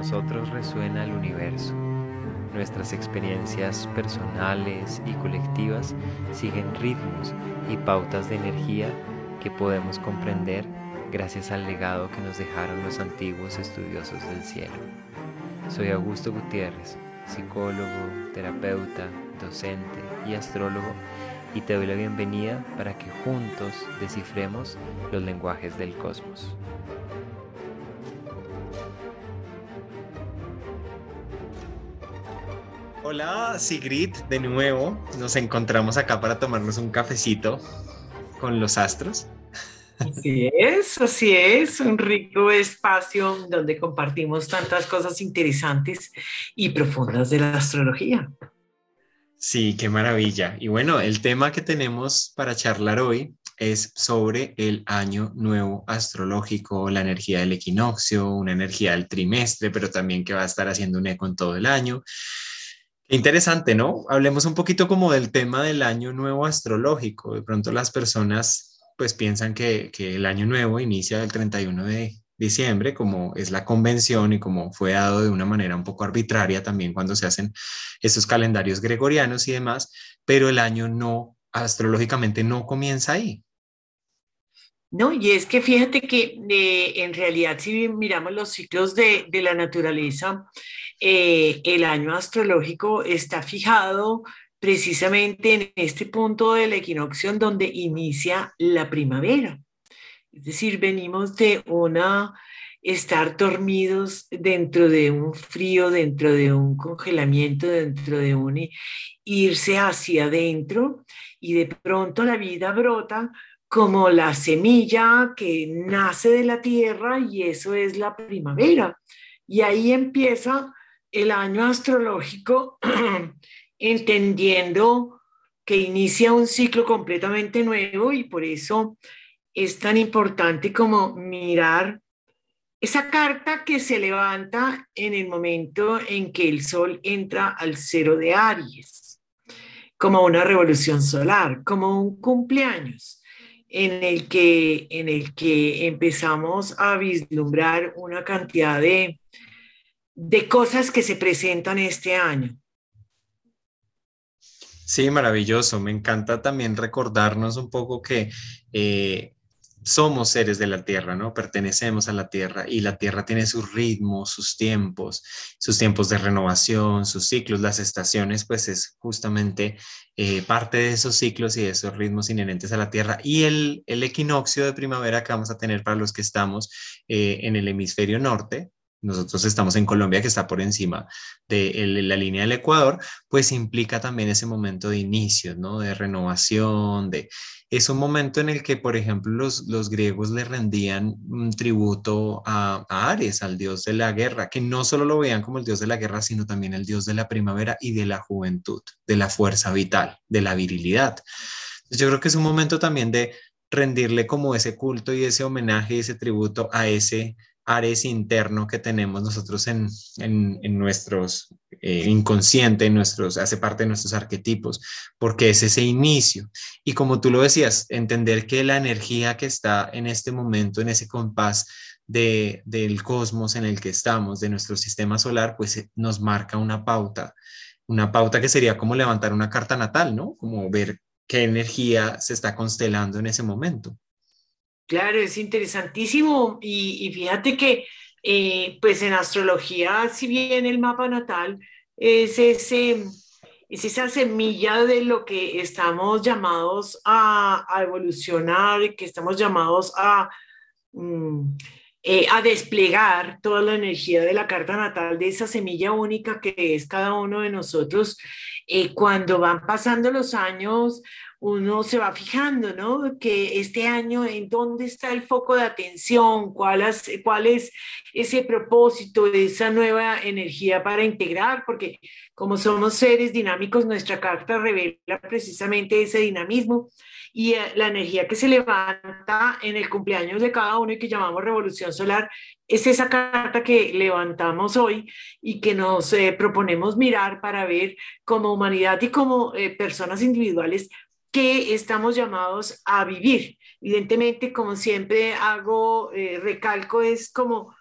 nosotros resuena el universo. Nuestras experiencias personales y colectivas siguen ritmos y pautas de energía que podemos comprender gracias al legado que nos dejaron los antiguos estudiosos del cielo. Soy Augusto Gutiérrez, psicólogo, terapeuta, docente y astrólogo, y te doy la bienvenida para que juntos descifremos los lenguajes del cosmos. Hola Sigrid, de nuevo nos encontramos acá para tomarnos un cafecito con los astros. Así es, así es, un rico espacio donde compartimos tantas cosas interesantes y profundas de la astrología. Sí, qué maravilla. Y bueno, el tema que tenemos para charlar hoy es sobre el año nuevo astrológico, la energía del equinoccio, una energía del trimestre, pero también que va a estar haciendo un eco en todo el año. Interesante, ¿no? Hablemos un poquito como del tema del año nuevo astrológico. De pronto las personas pues piensan que, el año nuevo inicia el 31 de diciembre, como es la convención y como fue dado de una manera un poco arbitraria también cuando se hacen estos calendarios gregorianos y demás, pero el año no, astrológicamente no comienza ahí. No, y es que fíjate que eh, en realidad si miramos los ciclos de, de la naturaleza, eh, el año astrológico está fijado precisamente en este punto del equinoccio donde inicia la primavera. Es decir, venimos de una estar dormidos dentro de un frío, dentro de un congelamiento, dentro de un irse hacia adentro y de pronto la vida brota como la semilla que nace de la tierra y eso es la primavera. Y ahí empieza el año astrológico entendiendo que inicia un ciclo completamente nuevo y por eso es tan importante como mirar esa carta que se levanta en el momento en que el sol entra al cero de Aries, como una revolución solar, como un cumpleaños en el que, en el que empezamos a vislumbrar una cantidad de, de cosas que se presentan este año. Sí, maravilloso. Me encanta también recordarnos un poco que eh, somos seres de la tierra, ¿no? Pertenecemos a la tierra y la tierra tiene sus ritmos, sus tiempos, sus tiempos de renovación, sus ciclos, las estaciones, pues es justamente eh, parte de esos ciclos y de esos ritmos inherentes a la tierra. Y el, equinoccio de primavera que vamos a tener para los que estamos eh, en el hemisferio norte, nosotros estamos en Colombia, que está por encima de la línea del Ecuador, pues implica también ese momento de inicio, ¿no? De renovación, de... Es un momento en el que, por ejemplo, los, los griegos le rendían un tributo a, a, Ares, al dios de la guerra, que no solo lo veían como el dios de la guerra, sino también el dios de la primavera y de la juventud, de la fuerza vital, de la virilidad. Yo creo que es un momento también de rendirle como ese culto y ese homenaje ese tributo a ese Ares interno que tenemos nosotros en, en, nuestros eh, inconsciente, en nuestros, hace parte de nuestros arquetipos, porque es ese inicio. Y como tú lo decías, entender que la energía que está en este momento, en ese compás de, del cosmos en el que estamos, de nuestro sistema solar, pues eh, nos marca una pauta, una pauta que sería como levantar una carta natal, ¿no? Como ver qué energía se está constelando en ese momento. Claro, es interesantísimo. Y, fíjate que eh, pues en astrología, si bien el mapa natal es, ese, es esa semilla de lo que estamos llamados a, evolucionar, que estamos llamados a, mm, eh, a desplegar toda la energía de la carta natal, de esa semilla única que es cada uno de nosotros, eh, cuando van pasando los años, uno se va fijando, ¿no? Que este año, ¿en dónde está el foco de atención? ¿Cuál es, ese propósito de esa nueva energía para integrar? Porque como somos seres dinámicos, nuestra carta revela precisamente ese dinamismo y eh, la energía que se levanta en el cumpleaños de cada uno y que llamamos revolución solar es esa carta que levantamos hoy y que nos eh, proponemos mirar para ver como humanidad y como eh, personas individuales que estamos llamados a vivir. Evidentemente, como siempre hago, eh, recalco, es como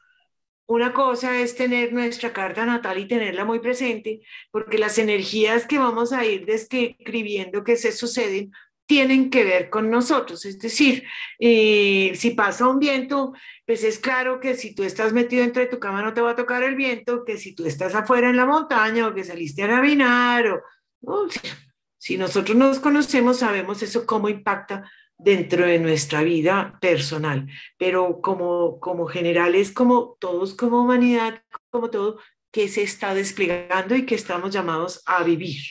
una cosa es tener nuestra carta natal y tenerla muy presente, porque las energías que vamos a ir describiendo que se suceden tienen que ver con nosotros. Es decir, eh, si pasa un viento, pues es claro que si tú estás metido dentro de tu cama no te va a tocar el viento, que si tú estás afuera en la montaña o que saliste a caminar, o, si nosotros nos conocemos, sabemos eso cómo impacta dentro de nuestra vida personal, pero como, como general es como todos como humanidad, como todo, que se está desplegando y que estamos llamados a vivir.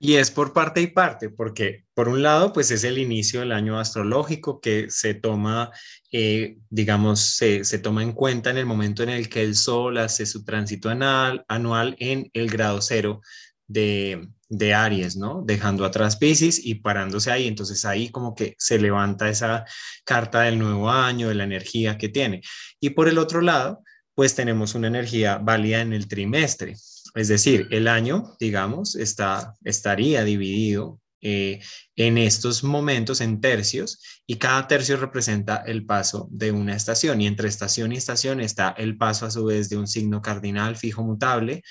Y es por parte y parte, porque por un lado, pues es el inicio del año astrológico que se toma, eh, digamos, se, se, toma en cuenta en el momento en el que el Sol hace su tránsito anual, anual en el grado cero de, de Aries, ¿no? Dejando atrás Pisces y parándose ahí. Entonces ahí como que se levanta esa carta del nuevo año, de la energía que tiene. Y por el otro lado, pues tenemos una energía válida en el trimestre. Es decir, el año, digamos, está, estaría dividido eh, en estos momentos en tercios y cada tercio representa el paso de una estación y entre estación y estación está el paso a su vez de un signo cardinal fijo mutable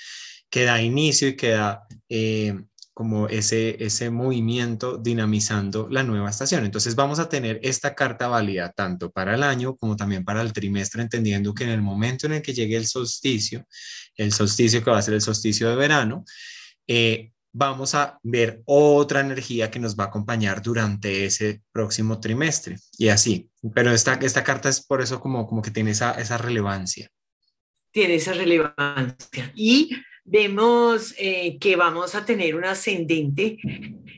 que da inicio y que da eh, como ese, ese movimiento dinamizando la nueva estación. Entonces vamos a tener esta carta válida tanto para el año como también para el trimestre, entendiendo que en el momento en el que llegue el solsticio, el solsticio que va a ser el solsticio de verano, eh, vamos a ver otra energía que nos va a acompañar durante ese próximo trimestre y así. Pero esta, esta carta es por eso como, como que tiene esa, esa relevancia. Tiene esa relevancia. Y vemos eh, que vamos a tener un ascendente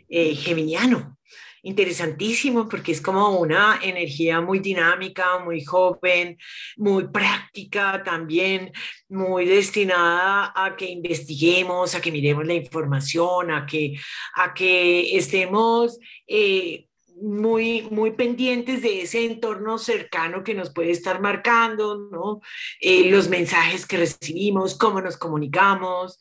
eh, geminiano. Interesantísimo porque es como una energía muy dinámica, muy joven, muy práctica también, muy destinada a que investiguemos, a que miremos la información, a que, a que estemos eh, muy, muy pendientes de ese entorno cercano que nos puede estar marcando. Eh, los mensajes que recibimos, cómo nos comunicamos.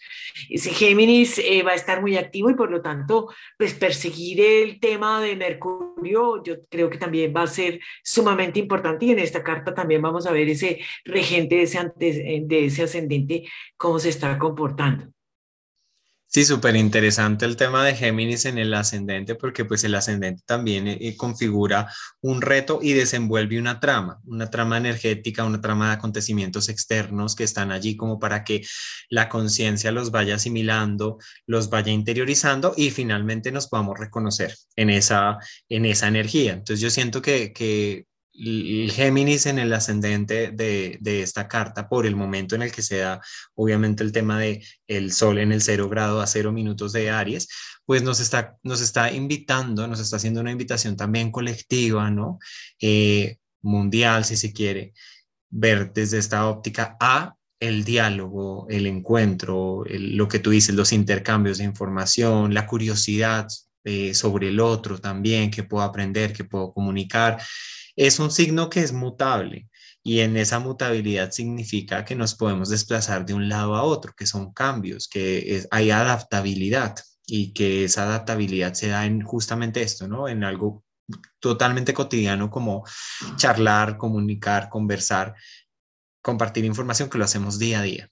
Ese Géminis eh, va a estar muy activo y por lo tanto, pues perseguir el tema de Mercurio, yo creo que también va a ser sumamente importante y en esta carta también vamos a ver ese regente de ese, de ese ascendente, cómo se está comportando. Sí, súper interesante el tema de Géminis en el ascendente, porque pues el ascendente también eh, configura un reto y desenvuelve una trama, una trama energética, una trama de acontecimientos externos que están allí como para que la conciencia los vaya asimilando, los vaya interiorizando y finalmente nos podamos reconocer en esa, en esa energía. Entonces yo siento que, que el Géminis en el ascendente de, esta carta por el momento en el que se da obviamente el tema de el sol en el cero grado a cero minutos de Aries, pues nos está, nos está invitando, nos está haciendo una invitación también colectiva, ¿no? Eh, mundial, si se quiere, ver desde esta óptica a el diálogo, el encuentro, lo que tú dices, los intercambios de información, la curiosidad eh, sobre el otro también, que puedo aprender, que puedo comunicar es un signo que es mutable y en esa mutabilidad significa que nos podemos desplazar de un lado a otro, que son cambios, que hay adaptabilidad y que esa adaptabilidad se da en justamente esto, ¿no? En algo totalmente cotidiano como charlar, comunicar, conversar, compartir información que lo hacemos día a día.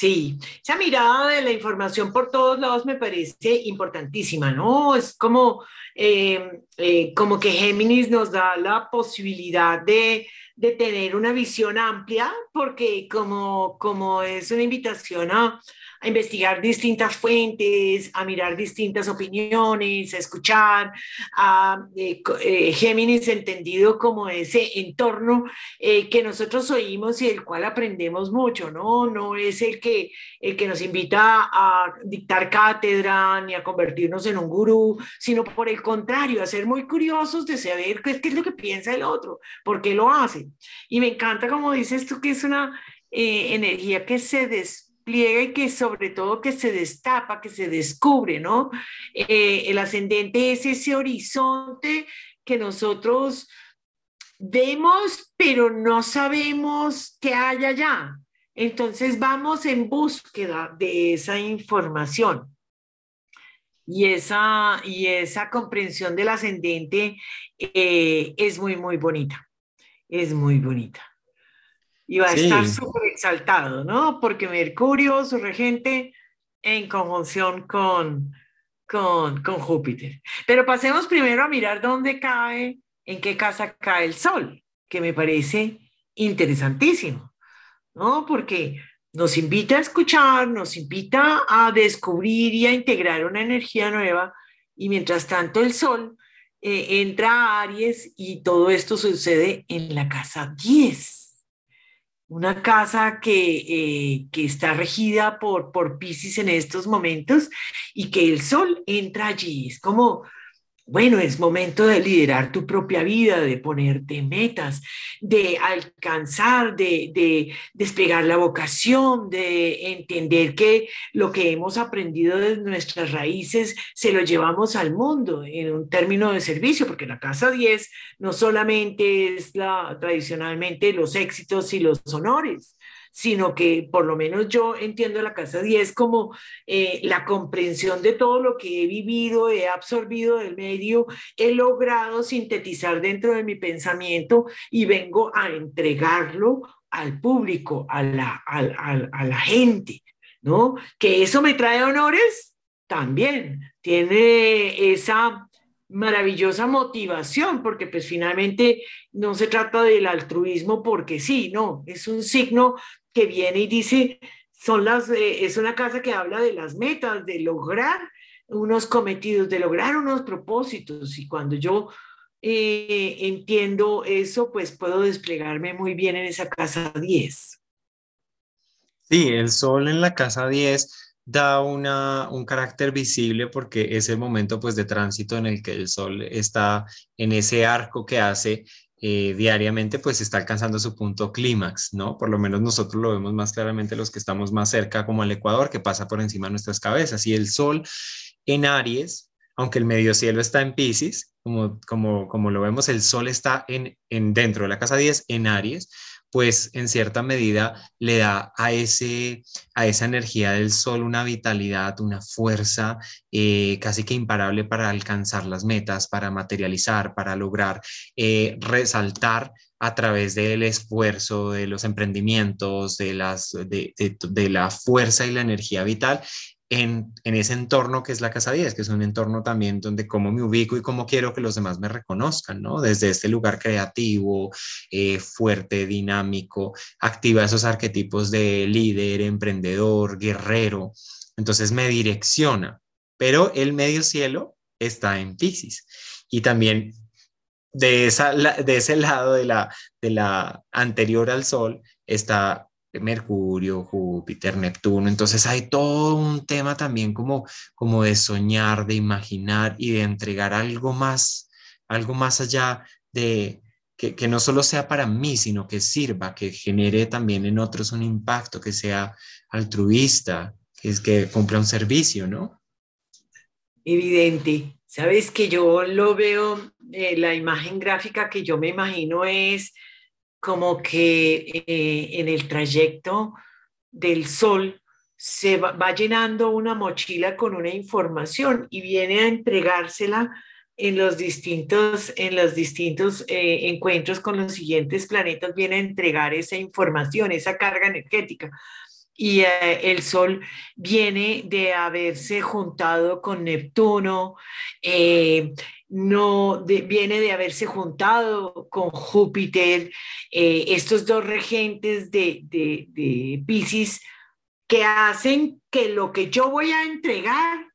Sí, esa mirada de la información por todos lados me parece importantísima, ¿no? Es como, eh, eh, como que Géminis nos da la posibilidad de, de, tener una visión amplia, porque como, como es una invitación a, a investigar distintas fuentes, a mirar distintas opiniones, a escuchar, a eh, eh, Géminis entendido como ese entorno eh, que nosotros oímos y del cual aprendemos mucho, ¿no? No es el que, el que nos invita a dictar cátedra ni a convertirnos en un gurú, sino por el contrario, a ser muy curiosos de saber qué, qué es lo que piensa el otro, por qué lo hace. Y me encanta como dices tú que es una energía que se des y que sobre todo que se destapa, que se descubre, ¿no? Eh, el ascendente es ese horizonte que nosotros vemos, pero no sabemos qué hay allá. Entonces vamos en búsqueda de esa información. Y esa, y esa comprensión del ascendente eh, es muy, muy bonita. Es muy bonita. Y va a estar súper exaltado, ¿no? Porque Mercurio, su regente, en conjunción con, con, con Júpiter. Pero pasemos primero a mirar dónde cae, en qué casa cae el Sol, que me parece interesantísimo, ¿no? Porque nos invita a escuchar, nos invita a descubrir y a integrar una energía nueva y mientras tanto el Sol eh, entra a Aries y todo esto sucede en la casa 10 una casa que, eh, que, está regida por, por Pisces en estos momentos y que el sol entra allí. Es como bueno, es momento de liderar tu propia vida, de ponerte metas, de alcanzar, de, desplegar la vocación, de entender que lo que hemos aprendido de nuestras raíces se lo llevamos al mundo en un término de servicio, porque la casa 10 no solamente es la, tradicionalmente los éxitos y los honores, sino que por lo menos yo entiendo la casa 10 como eh, la comprensión de todo lo que he vivido, he absorbido del medio, he logrado sintetizar dentro de mi pensamiento y vengo a entregarlo al público, a la, a la gente, ¿no? Que eso me trae honores también, tiene esa maravillosa motivación, porque pues finalmente no se trata del altruismo porque sí, no, es un signo que viene y dice, son las, eh, es una casa que habla de las metas, de lograr unos cometidos, de lograr unos propósitos. Y cuando yo eh, entiendo eso, pues puedo desplegarme muy bien en esa casa 10. Sí, el sol en la casa 10 da una, un carácter visible porque es el momento pues de tránsito en el que el sol está en ese arco que hace eh, diariamente pues está alcanzando su punto clímax, ¿no? Por lo menos nosotros lo vemos más claramente los que estamos más cerca como el Ecuador, que pasa por encima de nuestras cabezas. Y el Sol en Aries, aunque el medio cielo está en Pisces, como, como, como lo vemos, el Sol está en, en dentro de la casa 10 en Aries, pues en cierta medida le da a, ese, a esa energía del sol una vitalidad, una fuerza eh, casi que imparable para alcanzar las metas, para materializar, para lograr eh, resaltar a través del esfuerzo, de los emprendimientos, de, las, de, de, la fuerza y la energía vital en, ese entorno que es la Casa 10, que es un entorno también donde cómo me ubico y cómo quiero que los demás me reconozcan, ¿no? Desde este lugar creativo, eh, fuerte, dinámico, activa esos arquetipos de líder, emprendedor, guerrero. Entonces me direcciona, pero el medio cielo está en Pisces. Y también de, esa, de ese lado de la, de la anterior al Sol está Mercurio, Júpiter, Neptuno. Entonces hay todo un tema también como, como de soñar, de imaginar y de entregar algo más, algo más allá de que, no solo sea para mí, sino que sirva, que genere también en otros un impacto, que sea altruista, que es que cumpla un servicio, ¿no? Evidente. Sabes que yo lo veo, eh, la imagen gráfica que yo me imagino es como que eh, en el trayecto del sol se va, llenando una mochila con una información y viene a entregársela en los distintos, en los distintos eh, encuentros con los siguientes planetas, viene a entregar esa información, esa carga energética. Y eh, el Sol viene de haberse juntado con Neptuno, no viene de haberse juntado con Júpiter, eh, estos dos regentes de, de, Pisces, que hacen que lo que yo voy a entregar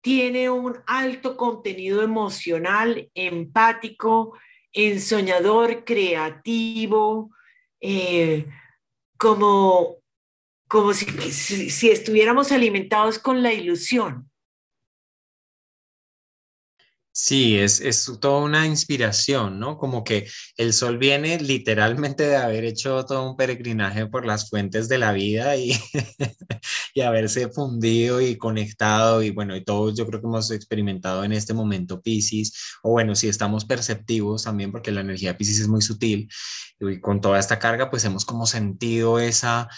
tiene un alto contenido emocional, empático, ensoñador, creativo, eh, como, como si estuviéramos alimentados con la ilusión. Sí, es, es toda una inspiración, ¿no? Como que el sol viene literalmente de haber hecho todo un peregrinaje por las fuentes de la vida y, y haberse fundido y conectado y bueno, y todos yo creo que hemos experimentado en este momento Pisces, o bueno, si estamos perceptivos también porque la energía Pisces es muy sutil y con toda esta carga pues hemos como sentido esa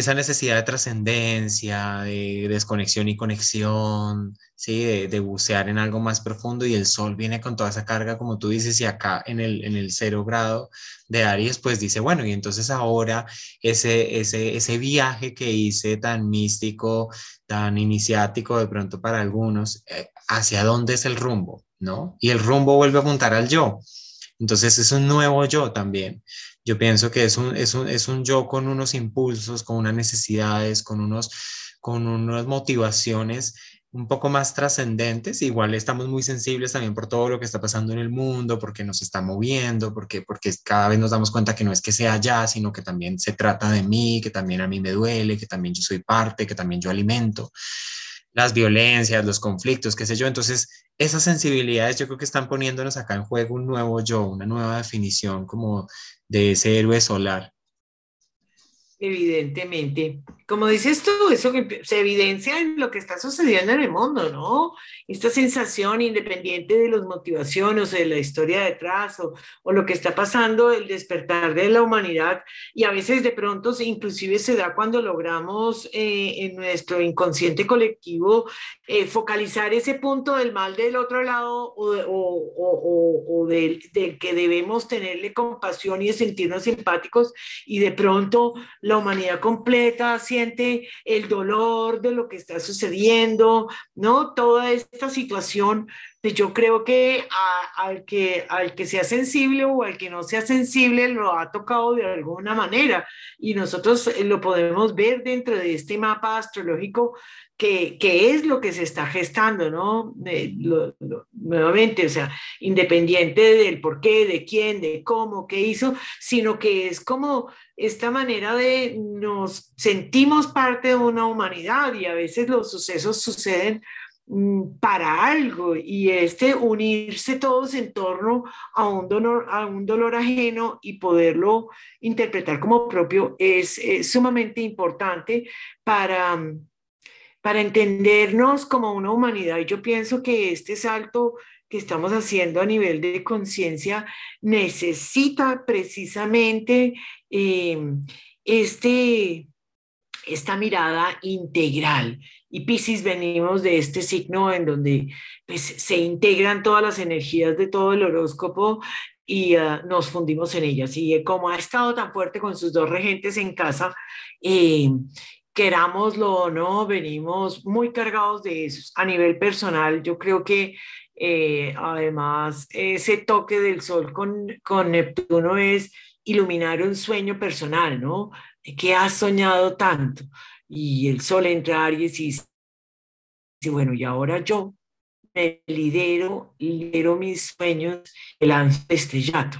esa necesidad de trascendencia, de desconexión y conexión, ¿sí? De, bucear en algo más profundo y el sol viene con toda esa carga, como tú dices, y acá en el, en el cero grado de Aries, pues dice, bueno, y entonces ahora ese, ese, ese viaje que hice tan místico, tan iniciático de pronto para algunos, eh, ¿hacia dónde es el rumbo? ¿No? Y el rumbo vuelve a apuntar al yo. Entonces es un nuevo yo también. Yo pienso que es un, es un, es un yo con unos impulsos, con unas necesidades, con, unos, con unas motivaciones un poco más trascendentes. Igual estamos muy sensibles también por todo lo que está pasando en el mundo, porque nos está moviendo, porque, porque cada vez nos damos cuenta que no es que sea ya, sino que también se trata de mí, que también a mí me duele, que también yo soy parte, que también yo alimento las violencias, los conflictos, qué sé yo. Entonces, esas sensibilidades yo creo que están poniéndonos acá en juego un nuevo yo, una nueva definición como de ese héroe solar. Evidentemente. Como dices tú, eso se evidencia en lo que está sucediendo en el mundo, ¿no? Esta sensación independiente de las motivaciones o de la historia detrás o, o, lo que está pasando, el despertar de la humanidad y a veces de pronto inclusive se da cuando logramos eh, en nuestro inconsciente colectivo eh, focalizar ese punto del mal del otro lado o, o, o del, del que debemos tenerle compasión y sentirnos simpáticos y de pronto la humanidad completa el dolor de lo que está sucediendo, ¿no? Toda esta situación, pues yo creo que al que al que sea sensible o al que no sea sensible lo ha tocado de alguna manera y nosotros eh, lo podemos ver dentro de este mapa astrológico que, es lo que se está gestando, ¿no? nuevamente, o sea, independiente del por qué, de quién, de cómo, qué hizo, sino que es como esta manera de nos sentimos parte de una humanidad y a veces los sucesos suceden para algo y este unirse todos en torno a un dolor, a un dolor ajeno y poderlo interpretar como propio es sumamente importante para para entendernos como una humanidad. Y yo pienso que este salto que estamos haciendo a nivel de conciencia necesita precisamente em, este, esta mirada integral. Y Pisces venimos de este signo en donde pues, se integran todas las energías de todo el horóscopo y ah, nos fundimos en ellas. Y como ha estado tan fuerte con sus dos regentes en casa, eh, querámoslo o no, venimos muy cargados de eso. A nivel personal, yo creo que eh, además ese toque del sol con, con Neptuno es iluminar un sueño personal, ¿no? ¿Qué has soñado tanto? Y el sol entra Aries y dice, bueno, y ahora yo me lidero, lidero mis sueños, el estrellato.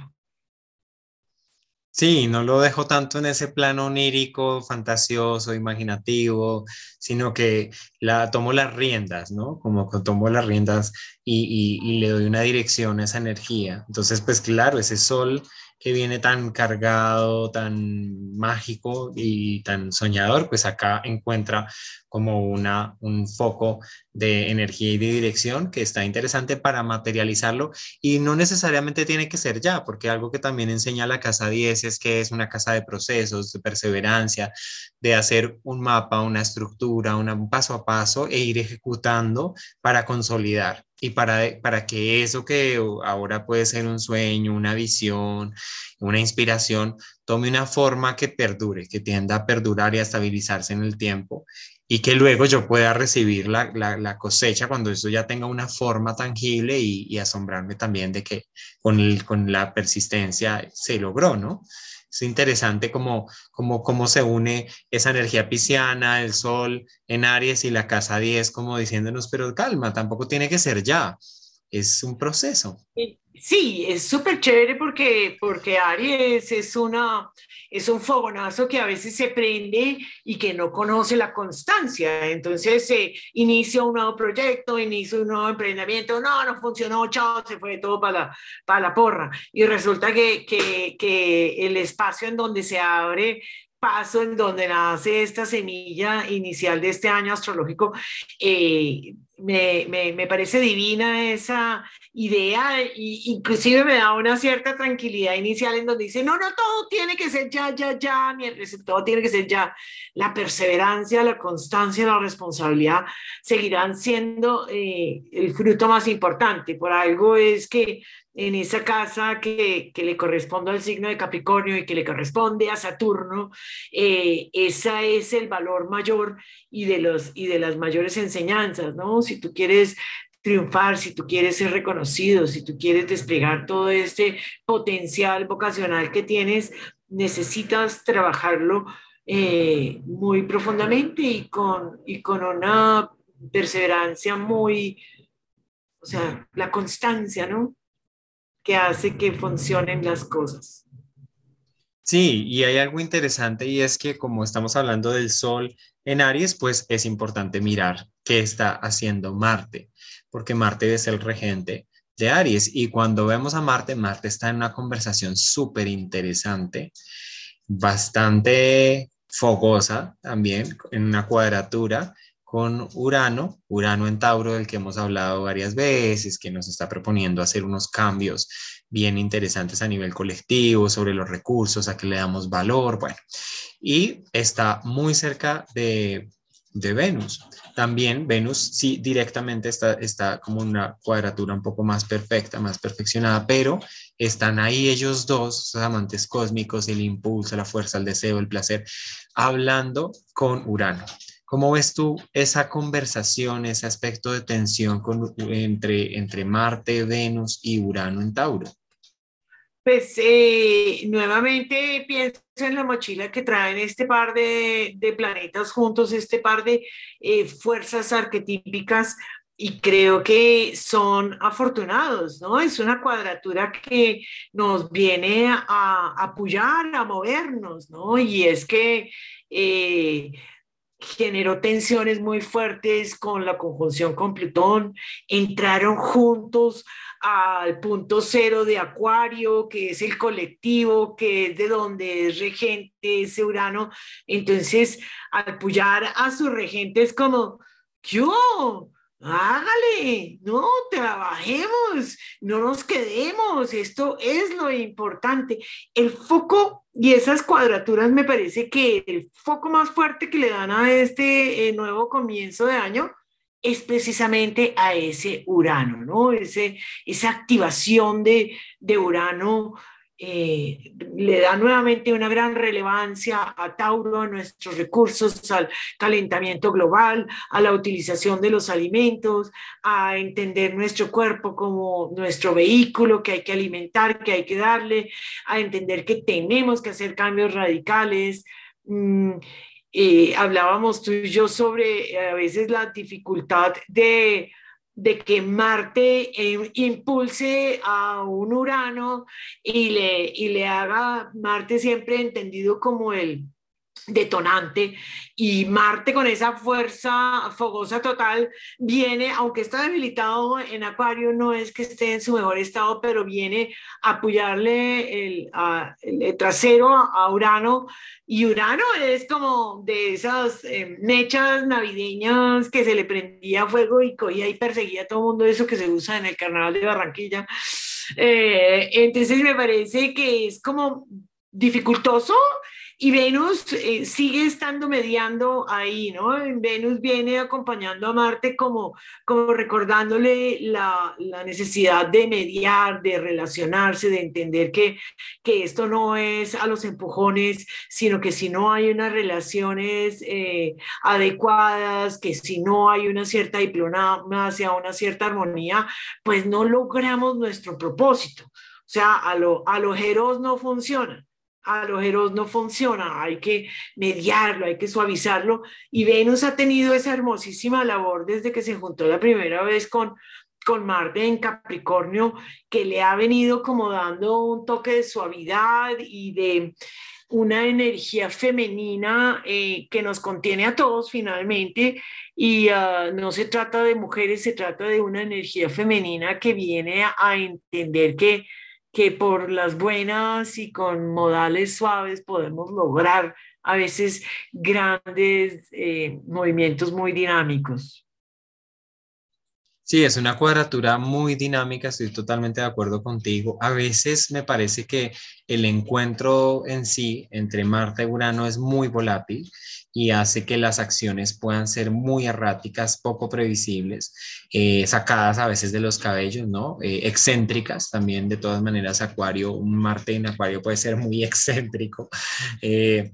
Sí, no lo dejo tanto en ese plano onírico, fantasioso, imaginativo, sino que la tomo las riendas, ¿no? Como que tomo las riendas y, y le doy una dirección a esa energía. Entonces, pues claro, ese sol que viene tan cargado, tan mágico y tan soñador, pues acá encuentra como una, un foco de energía y de dirección que está interesante para materializarlo y no necesariamente tiene que ser ya, porque algo que también enseña la casa 10 es que es una casa de procesos, de perseverancia, de hacer un mapa, una estructura, un paso a paso e ir ejecutando para consolidar y para, para que eso que ahora puede ser un sueño, una visión, una inspiración, tome una forma que perdure, que tienda a perdurar y a estabilizarse en el tiempo y que luego yo pueda recibir la, la, cosecha cuando eso ya tenga una forma tangible y, asombrarme también de que con, el, con la persistencia se logró, ¿no? Es interesante cómo, cómo, cómo se une esa energía pisciana, el sol en Aries y la casa 10, como diciéndonos, pero calma, tampoco tiene que ser ya, es un proceso. Sí, es súper chévere porque, porque Aries es, una, es un fogonazo que a veces se prende y que no conoce la constancia. Entonces se inicia un nuevo proyecto, inicia un nuevo emprendimiento, no, no funcionó, chao, se fue todo para la, para la porra. Y resulta que, que, que el espacio en donde se abre paso en donde nace esta semilla inicial de este año astrológico, eh, me, me, me, parece divina esa idea e inclusive me da una cierta tranquilidad inicial en donde dice, no, no, todo tiene que ser ya, ya, ya, ni el todo tiene que ser ya. La perseverancia, la constancia, la responsabilidad seguirán siendo eh, el fruto más importante. Por algo es que en esa casa que, que, le corresponde al signo de Capricornio y que le corresponde a Saturno, eh, ese es el valor mayor y de, los, y de las mayores enseñanzas, ¿no? Si tú quieres triunfar, si tú quieres ser reconocido, si tú quieres desplegar todo este potencial vocacional que tienes, necesitas trabajarlo eh, muy profundamente y con, y con una perseverancia muy, o sea, la constancia, ¿no? Que hace que funcionen las cosas. Sí, y hay algo interesante y es que como estamos hablando del Sol en Aries, pues es importante mirar qué está haciendo Marte, porque Marte es el regente de Aries y cuando vemos a Marte, Marte está en una conversación súper interesante, bastante fogosa también, en una cuadratura con Urano, Urano en Tauro, del que hemos hablado varias veces, que nos está proponiendo hacer unos cambios bien interesantes a nivel colectivo sobre los recursos, a que le damos valor, bueno, y está muy cerca de, de Venus. También Venus sí directamente está, está como una cuadratura un poco más perfecta, más perfeccionada, pero están ahí ellos dos, amantes cósmicos, el impulso, la fuerza, el deseo, el placer, hablando con Urano. ¿Cómo ves tú esa conversación, ese aspecto de tensión entre, entre Marte, Venus y Urano en Tauro? Pues eh, nuevamente pienso en la mochila que traen este par de, planetas juntos, este par de eh, fuerzas arquetípicas y creo que son afortunados, ¿no? Es una cuadratura que nos viene a, apoyar, a movernos, ¿no? Y es que... Eh, generó tensiones muy fuertes con la conjunción con Plutón, entraron juntos al punto cero de Acuario, que es el colectivo, que es de donde es regente ese Urano. Entonces, al apoyar a su regente es como, yo, hágale, no, trabajemos, no nos quedemos, esto es lo importante. El foco y esas cuadraturas me parece que el foco más fuerte que le dan a este eh, nuevo comienzo de año es precisamente a ese Urano, ¿no? Ese, esa activación de, de Urano eh, le da nuevamente una gran relevancia a Tauro, a nuestros recursos, al calentamiento global, a la utilización de los alimentos, a entender nuestro cuerpo como nuestro vehículo que hay que alimentar, que hay que darle, a entender que tenemos que hacer cambios radicales. Mm, eh, hablábamos tú y yo sobre eh, a veces la dificultad de de que Marte eh, impulse a un Urano y le, y le haga Marte siempre entendido como el, detonante y Marte con esa fuerza fogosa total viene, aunque está debilitado en Acuario, no es que esté en su mejor estado, pero viene a apoyarle el, trasero a Urano y Urano es como de esas eh, mechas navideñas que se le prendía fuego y cogía y perseguía a todo el mundo, eso que se usa en el carnaval de Barranquilla. Eh, entonces me parece que es como dificultoso y Venus eh, sigue estando mediando ahí, ¿no? Venus viene acompañando a Marte como, como recordándole la, la necesidad de mediar, de relacionarse, de entender que, que esto no es a los empujones, sino que si no hay unas relaciones eh, adecuadas, que si no hay una cierta diplomacia, una cierta armonía, pues no logramos nuestro propósito. O sea, a lo, a los no funciona a los no funciona, hay que mediarlo, hay que suavizarlo. Y Venus ha tenido esa hermosísima labor desde que se juntó la primera vez con, con Marte en Capricornio, que le ha venido como dando un toque de suavidad y de una energía femenina eh, que nos contiene a todos finalmente. Y ah, no se trata de mujeres, se trata de una energía femenina que viene a entender que que por las buenas y con modales suaves podemos lograr a veces grandes eh, movimientos muy dinámicos. Sí, es una cuadratura muy dinámica, estoy totalmente de acuerdo contigo. A veces me parece que el encuentro en sí entre Marte y Urano es muy volátil y hace que las acciones puedan ser muy erráticas, poco previsibles, eh, sacadas a veces de los cabellos, ¿no? Eh, excéntricas también, de todas maneras, Acuario, un Marte en Acuario puede ser muy excéntrico. Eh,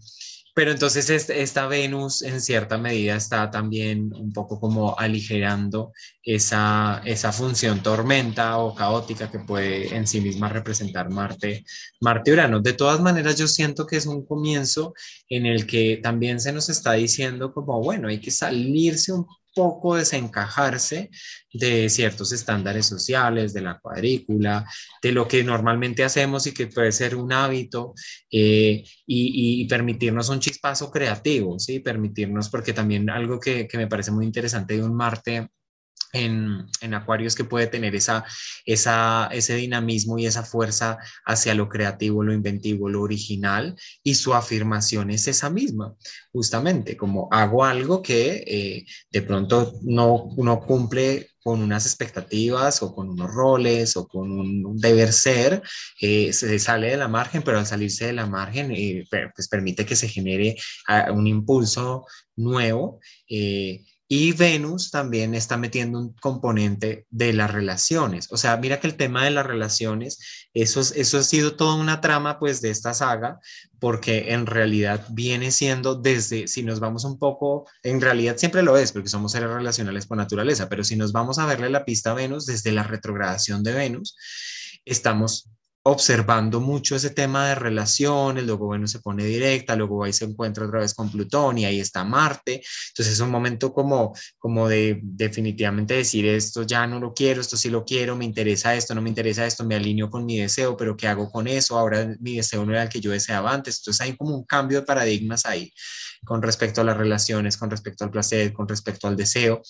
pero entonces esta Venus en cierta medida está también un poco como aligerando esa, esa función tormenta o caótica que puede en sí misma representar Marte, Marte Urano. De todas maneras, yo siento que es un comienzo en el que también se nos está diciendo como, bueno, hay que salirse un poco desencajarse de ciertos estándares sociales, de la cuadrícula, de lo que normalmente hacemos y que puede ser un hábito eh, y, permitirnos un chispazo creativo, ¿sí? Permitirnos, porque también algo que, que me parece muy interesante de un Marte en, en Acuarios que puede tener esa, esa, ese dinamismo y esa fuerza hacia lo creativo, lo inventivo, lo original, y su afirmación es esa misma, justamente, como hago algo que eh, de pronto no, no cumple con unas expectativas o con unos roles o con un deber ser, eh, se sale de la margen, pero al salirse de la margen, eh, pues permite que se genere ah, un impulso nuevo. Eh, y Venus también está metiendo un componente de las relaciones. O sea, mira que el tema de las relaciones, eso, eso ha sido toda una trama pues de esta saga, porque en realidad viene siendo desde, si nos vamos un poco, en realidad siempre lo es, porque somos seres relacionales por naturaleza, pero si nos vamos a verle la pista a Venus, desde la retrogradación de Venus, estamos observando mucho ese tema de relaciones, luego bueno, se pone directa, luego ahí se encuentra otra vez con Plutón y ahí está Marte, entonces es un momento como, como de definitivamente decir esto ya no lo quiero, esto sí lo quiero, me interesa esto, no me interesa esto, me alineo con mi deseo, pero ¿qué hago con eso? Ahora mi deseo no era el que yo deseaba antes, entonces hay como un cambio de paradigmas ahí con respecto a las relaciones, con respecto al placer, con respecto al deseo,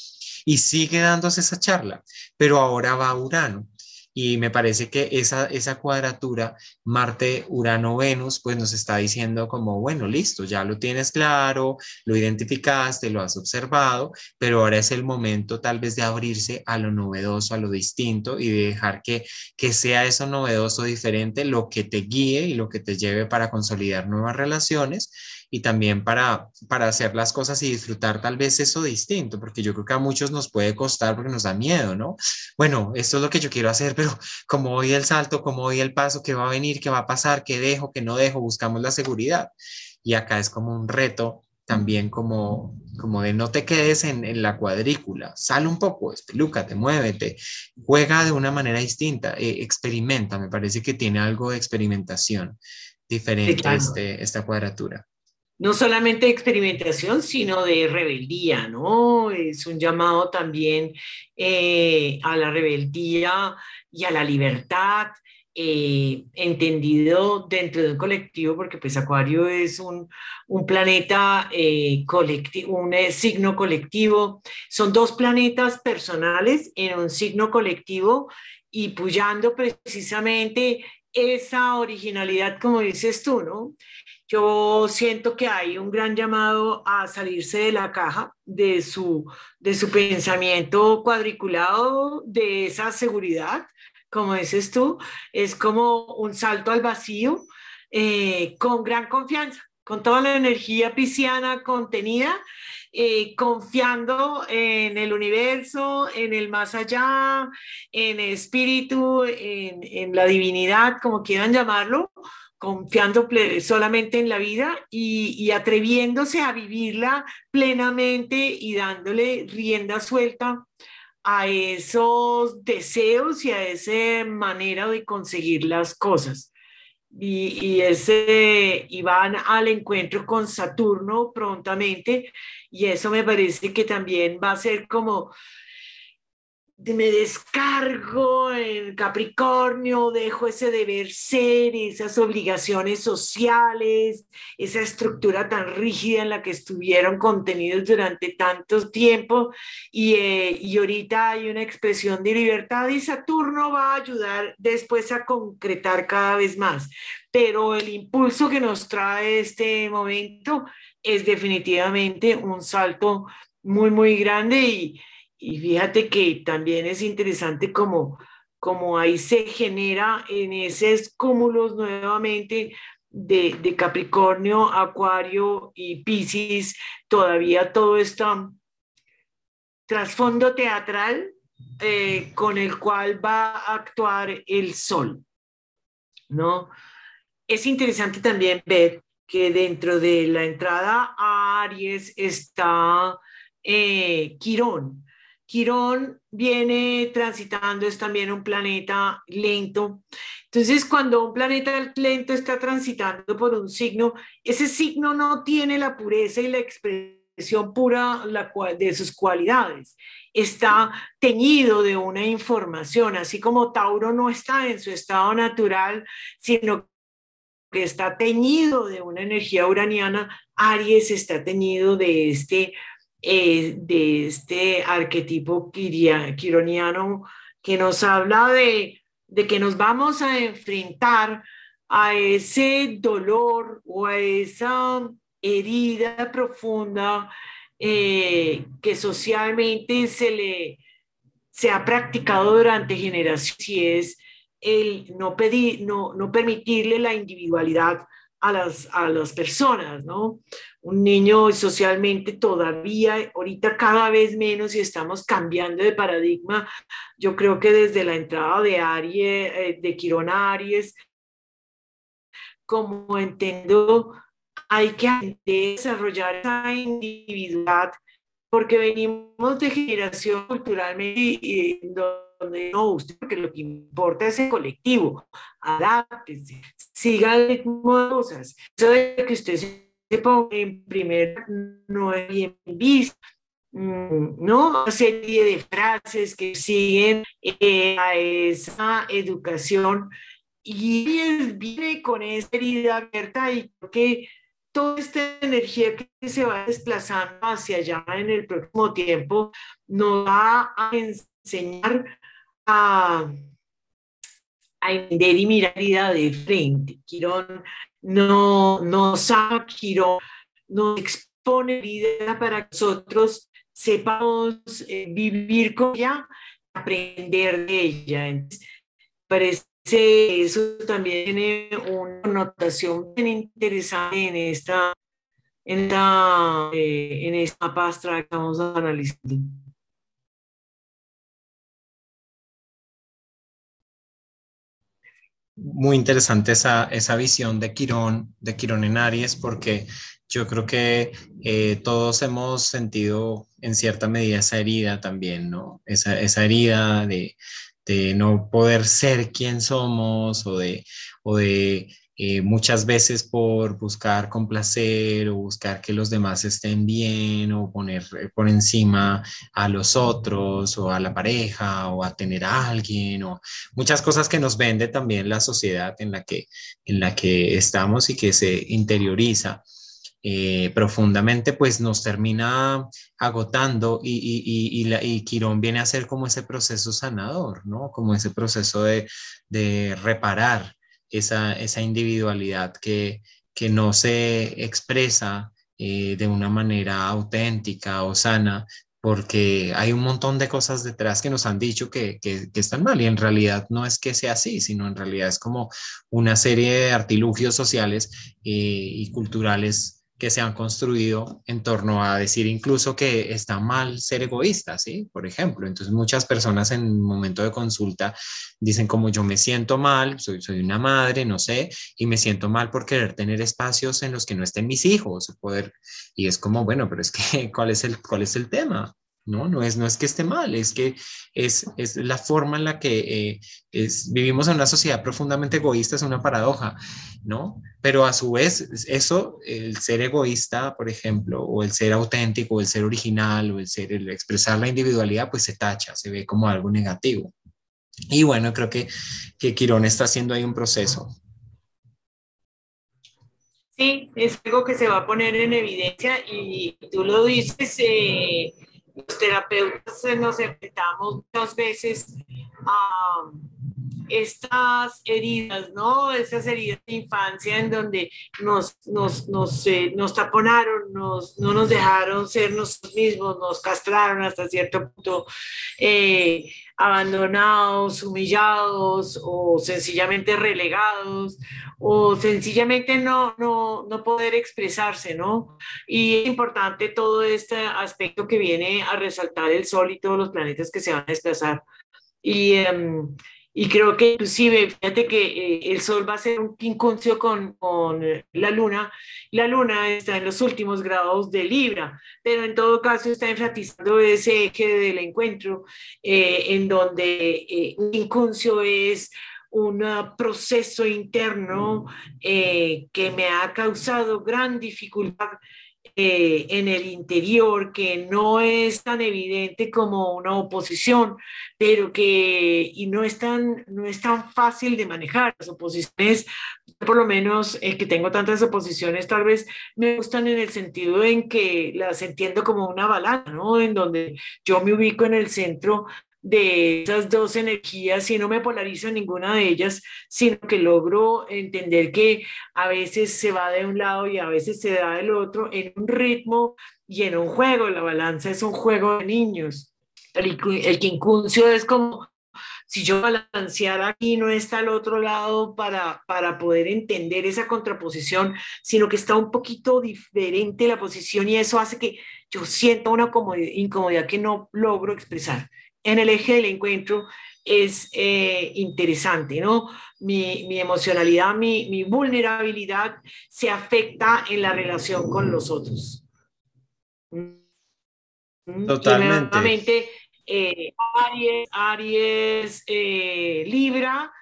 y sigue dándose esa charla, pero ahora va Urano. Y me parece que esa, esa cuadratura Marte, Urano, Venus, pues nos está diciendo como, bueno, listo, ya lo tienes claro, lo identificaste, lo has observado, pero ahora es el momento tal vez de abrirse a lo novedoso, a lo distinto y de dejar que, que sea eso novedoso, diferente, lo que te guíe y lo que te lleve para consolidar nuevas relaciones y también para, para hacer las cosas y disfrutar tal vez eso distinto, porque yo creo que a muchos nos puede costar porque nos da miedo, ¿no? Bueno, esto es lo que yo quiero hacer, pero como voy el salto, como voy el paso, qué va a venir, qué va a pasar, qué dejo, qué no dejo, buscamos la seguridad. Y acá es como un reto también como, como de no te quedes en, en la cuadrícula, sal un poco, espelúcate, muévete, juega de una manera distinta, eh, experimenta, me parece que tiene algo de experimentación diferente este, esta cuadratura no solamente de experimentación, sino de rebeldía, ¿no? Es un llamado también eh, a la rebeldía y a la libertad, eh, entendido dentro de un colectivo, porque pues Acuario es un, planeta eh, colectivo, un signo colectivo, son dos planetas personales en un signo colectivo y puyando precisamente esa originalidad, como dices tú, ¿no? Yo siento que hay un gran llamado a salirse de la caja, de su, de su pensamiento cuadriculado, de esa seguridad, como dices tú, es como un salto al vacío eh, con gran confianza, con toda la energía pisciana contenida, eh, confiando en el universo, en el más allá, en el espíritu, en, en la divinidad, como quieran llamarlo, confiando solamente en la vida y, atreviéndose a vivirla plenamente y dándole rienda suelta a esos deseos y a esa manera de conseguir las cosas. Y, y, ese, y van al encuentro con Saturno prontamente y eso me parece que también va a ser como me descargo en Capricornio, dejo ese deber ser, esas obligaciones sociales, esa estructura tan rígida en la que estuvieron contenidos durante tanto tiempo y, eh, y ahorita hay una expresión de libertad y Saturno va a ayudar después a concretar cada vez más. Pero el impulso que nos trae este momento es definitivamente un salto muy, muy grande y y fíjate que también es interesante como, como ahí se genera en esos cúmulos nuevamente de, Capricornio, Acuario y Piscis, todavía todo está trasfondo teatral eh, con el cual va a actuar el sol, ¿no? Es interesante también ver que dentro de la entrada a Aries está eh, Quirón. Quirón viene transitando, es también un planeta lento. Entonces, cuando un planeta lento está transitando por un signo, ese signo no tiene la pureza y la expresión pura de sus cualidades. Está teñido de una información, así como Tauro no está en su estado natural, sino que está teñido de una energía uraniana, Aries está teñido de este eh, de este arquetipo quironiano que nos habla de, de que nos vamos a enfrentar a ese dolor o a esa herida profunda eh, que socialmente se le se ha practicado durante generaciones y es el no pedir, no, no permitirle la individualidad a las, a las personas, ¿no? Un niño socialmente todavía, ahorita cada vez menos y estamos cambiando de paradigma. Yo creo que desde la entrada de Aries, eh, de Quirón Aries, como entiendo, hay que desarrollar esa individualidad porque venimos de generación culturalmente donde no, usted, porque lo que importa es el colectivo, adáptese, siga de cosas. Eso de que usted en primer no es bien visto. Mm, ¿no? Una serie de frases que siguen eh, a esa educación y viene con esa herida abierta y que toda esta energía que se va desplazando hacia allá en el próximo tiempo nos va a enseñar a, a entender y mirar de frente. Quirón no nos ama, nos expone vida para que nosotros sepamos eh, vivir con ella, aprender de ella. Parece eso también tiene una notación bien interesante en esta, en esta, eh, en esta pastra que estamos analizando. Muy interesante esa, esa visión de Quirón, de Quirón en Aries, porque yo creo que eh, todos hemos sentido en cierta medida esa herida también, ¿no? Esa, esa herida de, de no poder ser quien somos o de, o de eh, muchas veces por buscar complacer o buscar que los demás estén bien o poner eh, por encima a los otros o a la pareja o a tener a alguien o muchas cosas que nos vende también la sociedad en la que, en la que estamos y que se interioriza. Eh, profundamente, pues nos termina agotando y, y, y, la, y, Quirón viene a ser como ese proceso sanador, ¿no? Como ese proceso de, de reparar esa, esa individualidad que, que, no se expresa eh, de una manera auténtica o sana, porque hay un montón de cosas detrás que nos han dicho que, que, que, están mal y en realidad no es que sea así, sino en realidad es como una serie de artilugios sociales eh, y culturales que se han construido en torno a decir incluso que está mal ser egoísta, ¿sí? Por ejemplo, entonces muchas personas en momento de consulta dicen como yo me siento mal, soy, soy una madre, no sé, y me siento mal por querer tener espacios en los que no estén mis hijos, poder, y es como, bueno, pero es que, ¿cuál es el, cuál es el tema? ¿No? No es, no es que esté mal, es que es, es la forma en la que eh, es, vivimos en una sociedad profundamente egoísta, es una paradoja, ¿no? Pero a su vez, eso, el ser egoísta, por ejemplo, o el ser auténtico, o el ser original, o el ser, el expresar la individualidad, pues se tacha, se ve como algo negativo. Y bueno, creo que, que Quirón está haciendo ahí un proceso. Sí, es algo que se va a poner en evidencia y tú lo dices, eh, los terapeutas nos enfrentamos muchas veces a estas heridas, ¿no? Esas heridas de infancia en donde nos, nos, nos, eh, nos taponaron, nos, no nos dejaron ser nosotros mismos, nos castraron hasta cierto punto, eh, abandonados, humillados o sencillamente relegados o sencillamente no, no, no poder expresarse, ¿no? Y es importante todo este aspecto que viene a resaltar el Sol y todos los planetas que se van a desplazar. Y, em, y creo que inclusive, fíjate que eh, el Sol va a ser un quincuncio con, con la Luna. La Luna está en los últimos grados de Libra, pero en todo caso está enfatizando ese eje del encuentro, eh, en donde eh, un quincuncio es un proceso interno eh, que me ha causado gran dificultad eh, en el interior, que no es tan evidente como una oposición, pero que y no, es tan, no es tan fácil de manejar. Las oposiciones, por lo menos eh, que tengo tantas oposiciones, tal vez me gustan en el sentido en que las entiendo como una balanza, ¿no? En donde yo me ubico en el centro de esas dos energías y no me polarizo en ninguna de ellas, sino que logro entender que a veces se va de un lado y a veces se da del otro en un ritmo y en un juego. La balanza es un juego de niños. El, el quincuncio es como si yo balanceara aquí, no está al otro lado para, para poder entender esa contraposición, sino que está un poquito diferente la posición y eso hace que yo sienta una incomodidad que no logro expresar en el eje del encuentro es eh, interesante, ¿no? Mi, mi emocionalidad, mi, mi, vulnerabilidad se afecta en la relación con los otros. Mm, Totalmente. Eh, Aries, Aries eh, Libra,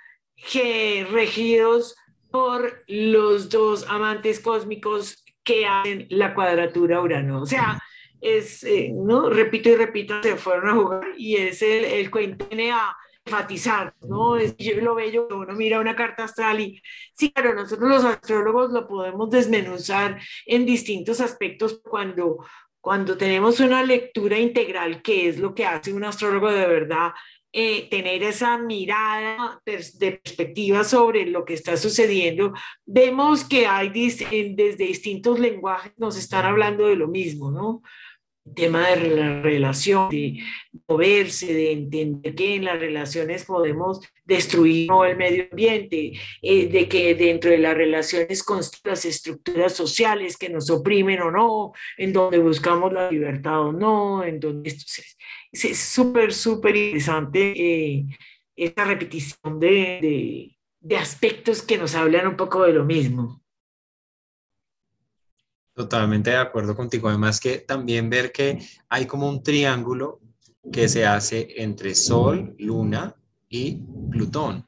que regidos por los dos amantes cósmicos que hacen la cuadratura Urano. O sea, es, eh, ¿no? Repito y repito, se fueron a jugar y es el, el cuento viene a enfatizar, ¿no? Es lo bello uno mira una carta astral y sí, claro, nosotros los astrólogos lo podemos desmenuzar en distintos aspectos cuando, cuando tenemos una lectura integral, que es lo que hace un astrólogo de verdad, eh, tener esa mirada de perspectiva sobre lo que está sucediendo, vemos que hay desde distintos lenguajes nos están hablando de lo mismo, ¿no? Tema de la relación, de moverse, de entender que en las relaciones podemos destruir el medio ambiente, eh, de que dentro de las relaciones con las estructuras sociales que nos oprimen o no, en donde buscamos la libertad o no, en donde esto es súper, súper interesante eh, esta repetición de, de aspectos que nos hablan un poco de lo mismo. Totalmente de acuerdo contigo. Además que también ver que hay como un triángulo que se hace entre Sol, Luna y Plutón,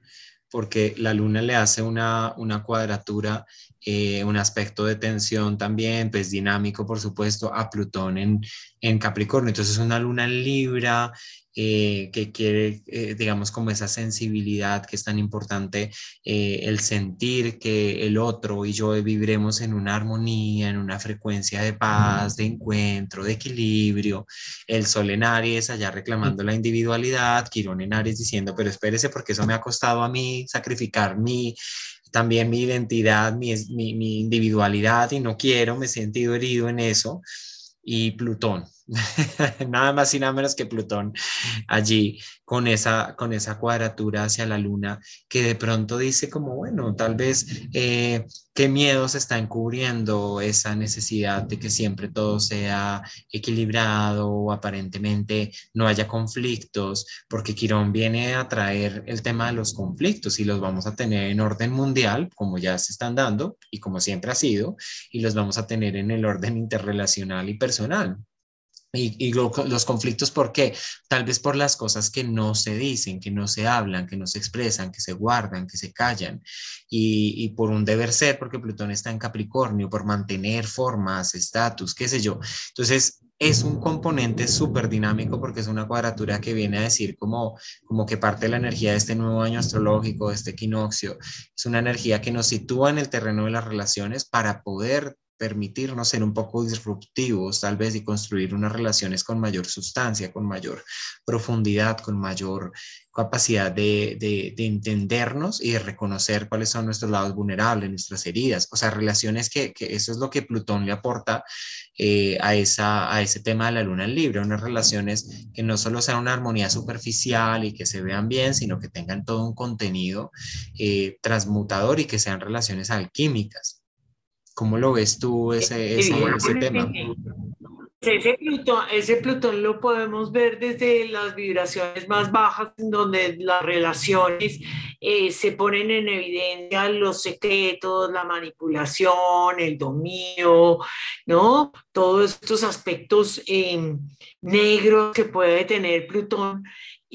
porque la Luna le hace una, una cuadratura, eh, un aspecto de tensión también, pues dinámico, por supuesto, a Plutón en, en Capricornio. Entonces una Luna en Libra, eh, que quiere, eh, digamos, como esa sensibilidad que es tan importante, eh, el sentir que el otro y yo viviremos en una armonía, en una frecuencia de paz, de encuentro, de equilibrio. El Sol en Aries allá reclamando la individualidad, Quirón en Aries diciendo, pero espérese porque eso me ha costado a mí sacrificar mi también mi identidad, mi, mi, mi individualidad y no quiero, me he sentido herido en eso. Y Plutón, nada más y nada menos que Plutón allí con esa, con esa cuadratura hacia la luna que de pronto dice como, bueno, tal vez eh, qué miedos está encubriendo esa necesidad de que siempre todo sea equilibrado aparentemente no haya conflictos, porque Quirón viene a traer el tema de los conflictos y los vamos a tener en orden mundial, como ya se están dando y como siempre ha sido, y los vamos a tener en el orden interrelacional y personal. Y, los conflictos, ¿por qué? Tal vez por las cosas que no se dicen, que no se hablan, que no se expresan, que se guardan, que se callan. Y, por un deber ser, porque Plutón está en Capricornio, por mantener formas, estatus, qué sé yo. Entonces, es un componente súper dinámico porque es una cuadratura que viene a decir como, como que parte de la energía de este nuevo año astrológico, de este equinoccio, es una energía que nos sitúa en el terreno de las relaciones para poder permitirnos ser un poco disruptivos tal vez y construir unas relaciones con mayor sustancia, con mayor profundidad, con mayor capacidad de, de, entendernos y de reconocer cuáles son nuestros lados vulnerables, nuestras heridas, o sea, relaciones que, que eso es lo que Plutón le aporta eh, a, esa, a ese tema de la luna libre, unas relaciones que no solo sean una armonía superficial y que se vean bien, sino que tengan todo un contenido eh, transmutador y que sean relaciones alquímicas. ¿Cómo lo ves tú ese, ese, ese tema? Ese Plutón, ese Plutón lo podemos ver desde las vibraciones más bajas, donde las relaciones eh, se ponen en evidencia, los secretos, la manipulación, el dominio, ¿no? Todos estos aspectos eh, negros que puede tener Plutón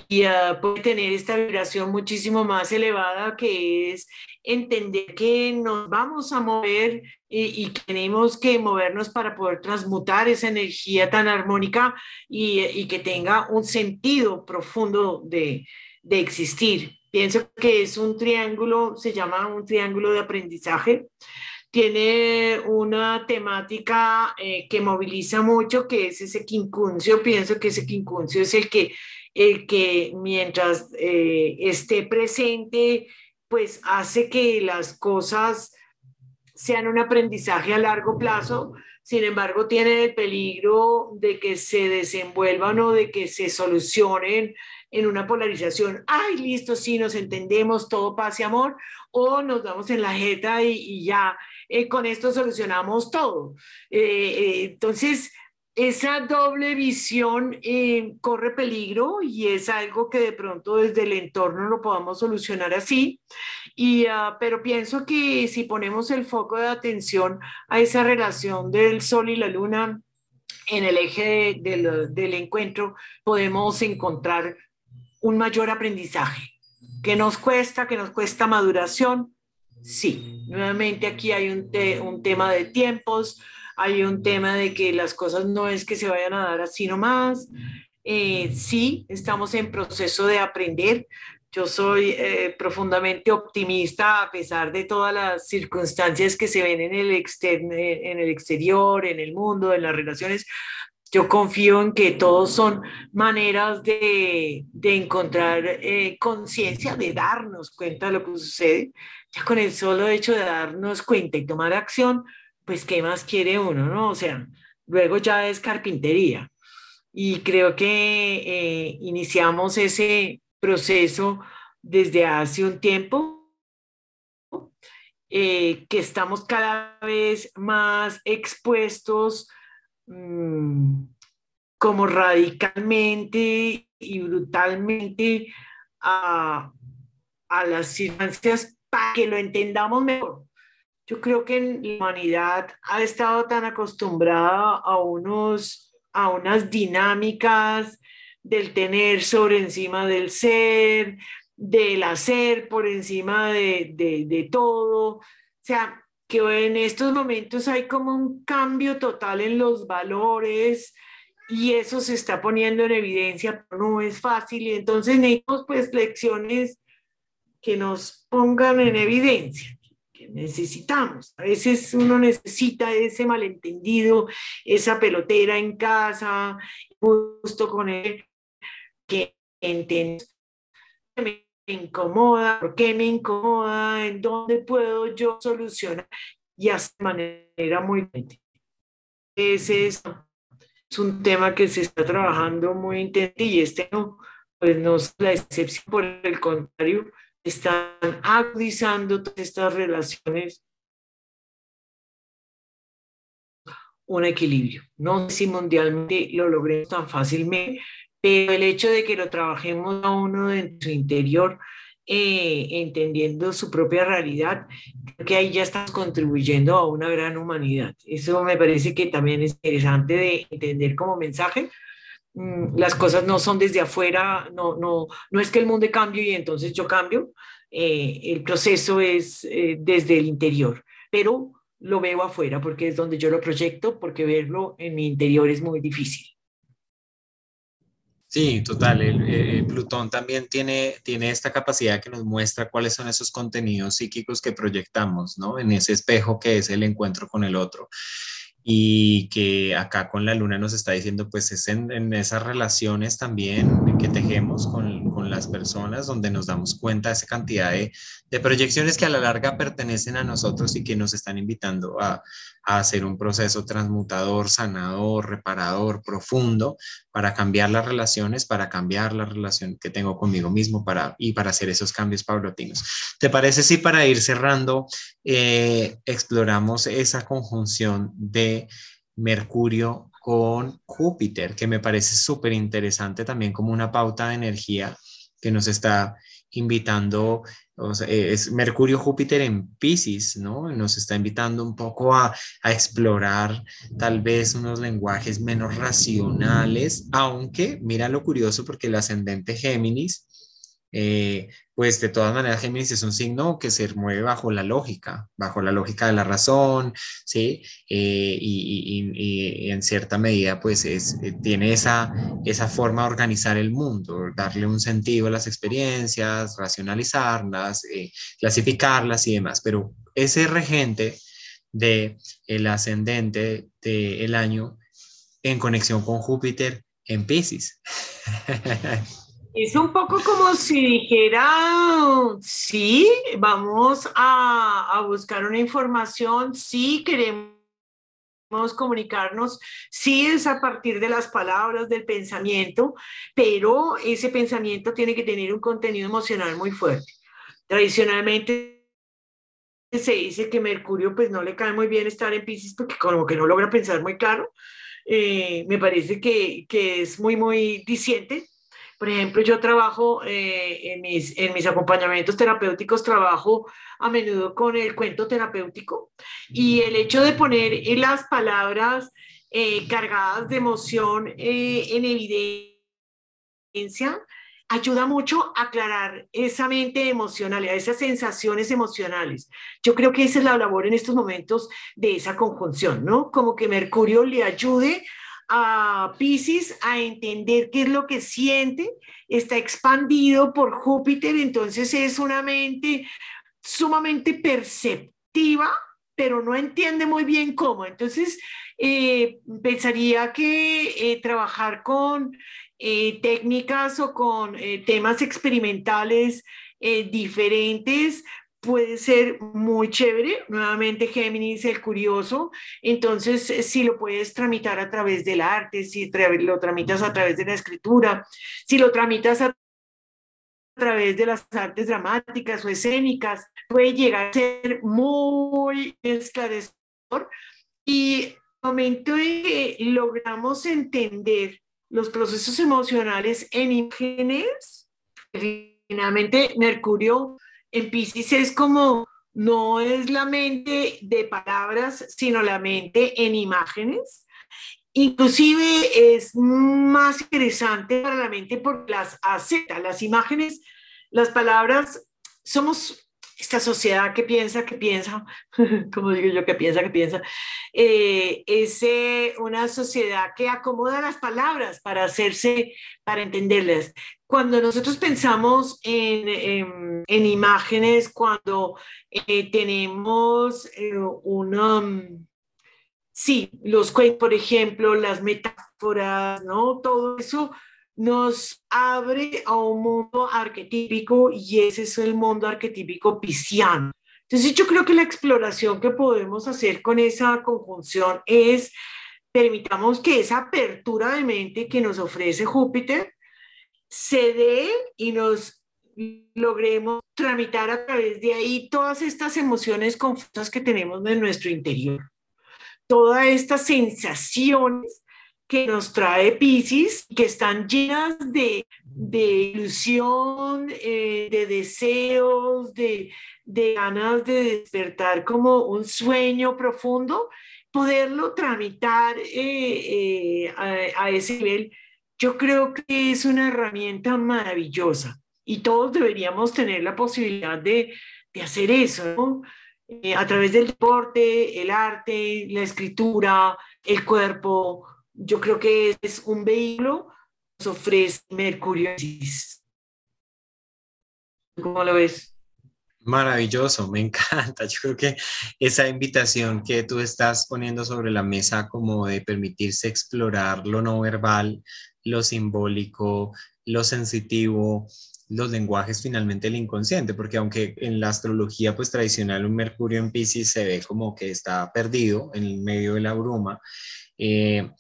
y uh, puede tener esta vibración muchísimo más elevada que es entender que nos vamos a mover y, tenemos que movernos para poder transmutar esa energía tan armónica y, y que tenga un sentido profundo de, de, existir. Pienso que es un triángulo, se llama un triángulo de aprendizaje. Tiene una temática eh, que moviliza mucho, que es ese quincuncio. Pienso que ese quincuncio es el que el que mientras eh, esté presente, pues hace que las cosas sean un aprendizaje a largo plazo, sin embargo tiene el peligro de que se desenvuelvan o de que se solucionen en una polarización, ay, listo, sí, nos entendemos, todo paz y amor, o nos damos en la jeta y, ya eh, con esto solucionamos todo. Eh, entonces, esa doble visión eh, corre peligro y es algo que de pronto desde el entorno lo podamos solucionar así. Y, ah, pero pienso que si ponemos el foco de atención a esa relación del Sol y la Luna en el eje del, del encuentro, podemos encontrar un mayor aprendizaje. ¿Qué nos cuesta? ¿Qué nos cuesta maduración? Sí, nuevamente aquí hay un, un tema de tiempos, hay un tema de que las cosas no es que se vayan a dar así nomás. Eh, sí, estamos en proceso de aprender. Yo soy eh, profundamente optimista a pesar de todas las circunstancias que se ven en el, en el exterior, en el mundo, en las relaciones. Yo confío en que todos son maneras de, de encontrar eh, conciencia, de darnos cuenta de lo que sucede. Ya con el solo hecho de darnos cuenta y tomar acción, pues ¿qué más quiere uno, no? O sea, luego ya es carpintería. Y creo que eh, iniciamos ese proceso desde hace un tiempo, eh, que estamos cada vez más expuestos mm, como radicalmente y brutalmente a, a las circunstancias para que lo entendamos mejor. Yo creo que la humanidad ha estado tan acostumbrada a, unos, a unas dinámicas del tener sobre encima del ser, del hacer por encima de, de, de todo. O sea, que en estos momentos hay como un cambio total en los valores y eso se está poniendo en evidencia, no es fácil y entonces necesitamos pues lecciones que nos pongan en evidencia necesitamos. A veces uno necesita ese malentendido, esa pelotera en casa, justo con él, que entiende, me incomoda, por qué me incomoda, en dónde puedo yo solucionar y hacer de manera muy Ese es, un tema que se está trabajando muy intenso y este no, pues no es la excepción, por el contrario, están agudizando todas estas relaciones un equilibrio. No sé si mundialmente lo logremos tan fácilmente, pero el hecho de que lo trabajemos a uno en su interior, eh, entendiendo su propia realidad, creo que ahí ya estamos contribuyendo a una gran humanidad. Eso me parece que también es interesante de entender como mensaje, las cosas no son desde afuera, no, no, no es que el mundo cambie y entonces yo cambio, eh, el proceso es eh, desde el interior, pero lo veo afuera porque es donde yo lo proyecto, porque verlo en mi interior es muy difícil. Sí, total. El, Plutón también tiene, tiene esta capacidad que nos muestra cuáles son esos contenidos psíquicos que proyectamos, ¿no? En ese espejo que es el encuentro con el otro y que acá con la luna nos está diciendo, pues es en, esas relaciones también que tejemos con, las personas, donde nos damos cuenta de esa cantidad de, proyecciones que a la larga pertenecen a nosotros y que nos están invitando a, hacer un proceso transmutador, sanador, reparador, profundo, para cambiar las relaciones, para cambiar la relación que tengo conmigo mismo para, y para hacer esos cambios paulatinos. ¿Te parece si para ir cerrando eh, exploramos esa conjunción de Mercurio con Júpiter, que me parece súper interesante también como una pauta de energía que nos está invitando eh, es Mercurio Júpiter en Pisces, ¿no? Nos está invitando un poco a, a, explorar tal vez unos lenguajes menos racionales, aunque mira lo curioso porque el ascendente Géminis eh, pues de todas maneras Géminis es un signo que se mueve bajo la lógica, bajo la lógica de la razón, ¿sí? Eh, y, en cierta medida pues es, eh, tiene esa, esa forma de organizar el mundo, darle un sentido a las experiencias, racionalizarlas, clasificarlas y demás, pero ese regente del el ascendente del año en conexión con Júpiter en Pisces. Es un poco como si dijera, sí, vamos a, buscar una información, sí queremos comunicarnos, sí es a partir de las palabras, del pensamiento, pero ese pensamiento tiene que tener un contenido emocional muy fuerte. Tradicionalmente se dice que Mercurio pues no le cae muy bien estar en Pisces porque como que no logra pensar muy claro. Eh, me parece que, que es muy, muy diciente por ejemplo, yo trabajo eh, en, mis, en mis acompañamientos terapéuticos, trabajo a menudo con el cuento terapéutico y el hecho de poner las palabras eh, cargadas de emoción eh, en evidencia ayuda mucho a aclarar esa mente emocional, a esas sensaciones emocionales. Yo creo que esa es la labor en estos momentos de esa conjunción, ¿no? Como que Mercurio le ayude a Pisces a entender qué es lo que siente, está expandido por Júpiter, entonces es una mente sumamente perceptiva, pero no entiende muy bien cómo. Entonces, eh, pensaría que eh, trabajar con eh, técnicas o con temas experimentales diferentes puede ser muy chévere. Nuevamente, Géminis, el curioso. Entonces, eh, si lo puedes tramitar a través del arte, si lo tramitas a través de la escritura, si lo tramitas a través de las artes dramáticas o escénicas, puede llegar a ser muy esclarecedor. Y el momento en que logramos entender los procesos emocionales en imágenes, finalmente Mercurio en Pisces es como, no es la mente de palabras, sino la mente en imágenes. Inclusive es más interesante para la mente porque las acepta, las imágenes, las palabras, somos esta sociedad que piensa, que piensa, como digo yo, que piensa, que piensa, eh, es eh, una sociedad que acomoda las palabras para hacerse, para entenderlas. Cuando nosotros pensamos en, en, imágenes, cuando eh, tenemos una... Sí, los cuentos, por ejemplo, las metáforas, ¿no? Todo eso nos abre a un mundo arquetípico y ese es el mundo arquetípico pisciano. Entonces yo creo que la exploración que podemos hacer con esa conjunción es permitamos que esa apertura de mente que nos ofrece Júpiter se dé y nos logremos tramitar a través de ahí todas estas emociones confusas que tenemos en nuestro interior, todas estas sensaciones que nos trae Pisces, que están llenas de, ilusión, eh, de deseos, de, ganas de despertar como un sueño profundo, poderlo tramitar eh, eh, a, ese nivel, yo creo que es una herramienta maravillosa y todos deberíamos tener la posibilidad de, hacer eso, a través del deporte, el arte, la escritura, el cuerpo, yo creo que es un vehículo ofrece Mercurio. ¿Cómo lo ves? Maravilloso, me encanta. Yo creo que esa invitación que tú estás poniendo sobre la mesa como de permitirse explorar lo no verbal, lo simbólico, lo sensitivo, los lenguajes finalmente el inconsciente, porque aunque en la astrología pues tradicional un Mercurio en Pisces se ve como que está perdido en el medio de la bruma, eh,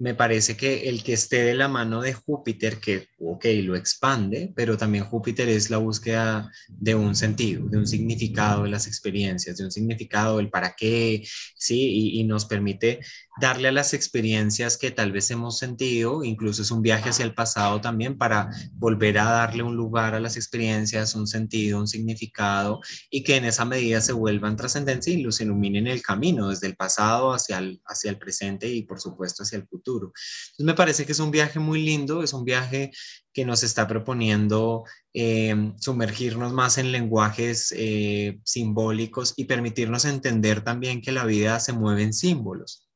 me parece que el que esté de la mano de Júpiter, que, ok, lo expande, pero también Júpiter es la búsqueda de un sentido, de un significado de las experiencias, de un significado del para qué, ¿sí? Y, y nos permite darle a las experiencias que tal vez hemos sentido, incluso es un viaje hacia el pasado también para volver a darle un lugar a las experiencias, un sentido, un significado y que en esa medida se vuelvan trascendencia y los iluminen el camino desde el pasado hacia el, presente y por supuesto hacia el futuro. Entonces me parece que es un viaje muy lindo, es un viaje que nos está proponiendo eh, sumergirnos más en lenguajes eh, simbólicos y permitirnos entender también que la vida se mueve en símbolos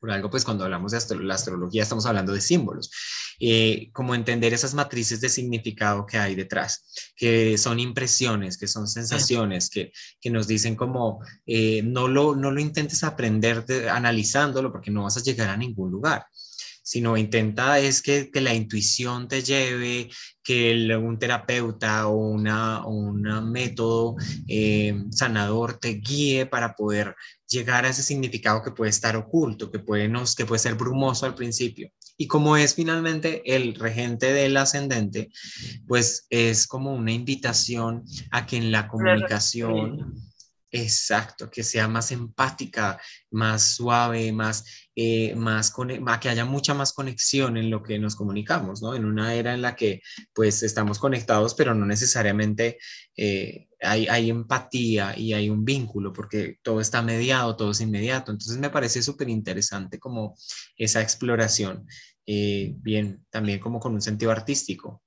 por algo, pues cuando hablamos de la astrología estamos hablando de símbolos, eh, como entender esas matrices de significado que hay detrás, que son impresiones, que son sensaciones, que, que nos dicen como eh, no, lo, no lo intentes aprender analizándolo porque no vas a llegar a ningún lugar sino intenta es que, que, la intuición te lleve, que un terapeuta o una, un método eh, sanador te guíe para poder llegar a ese significado que puede estar oculto, que puede, nos, que puede ser brumoso al principio. Y como es finalmente el regente del ascendente, pues es como una invitación a que en la comunicación, exacto, que sea más empática, más suave, más, eh, más, que haya mucha más conexión en lo que nos comunicamos, ¿no? En una era en la que pues estamos conectados, pero no necesariamente eh, hay, empatía y hay un vínculo, porque todo está mediado, todo es inmediato. Entonces me parece súper interesante como esa exploración, eh, bien, también como con un sentido artístico.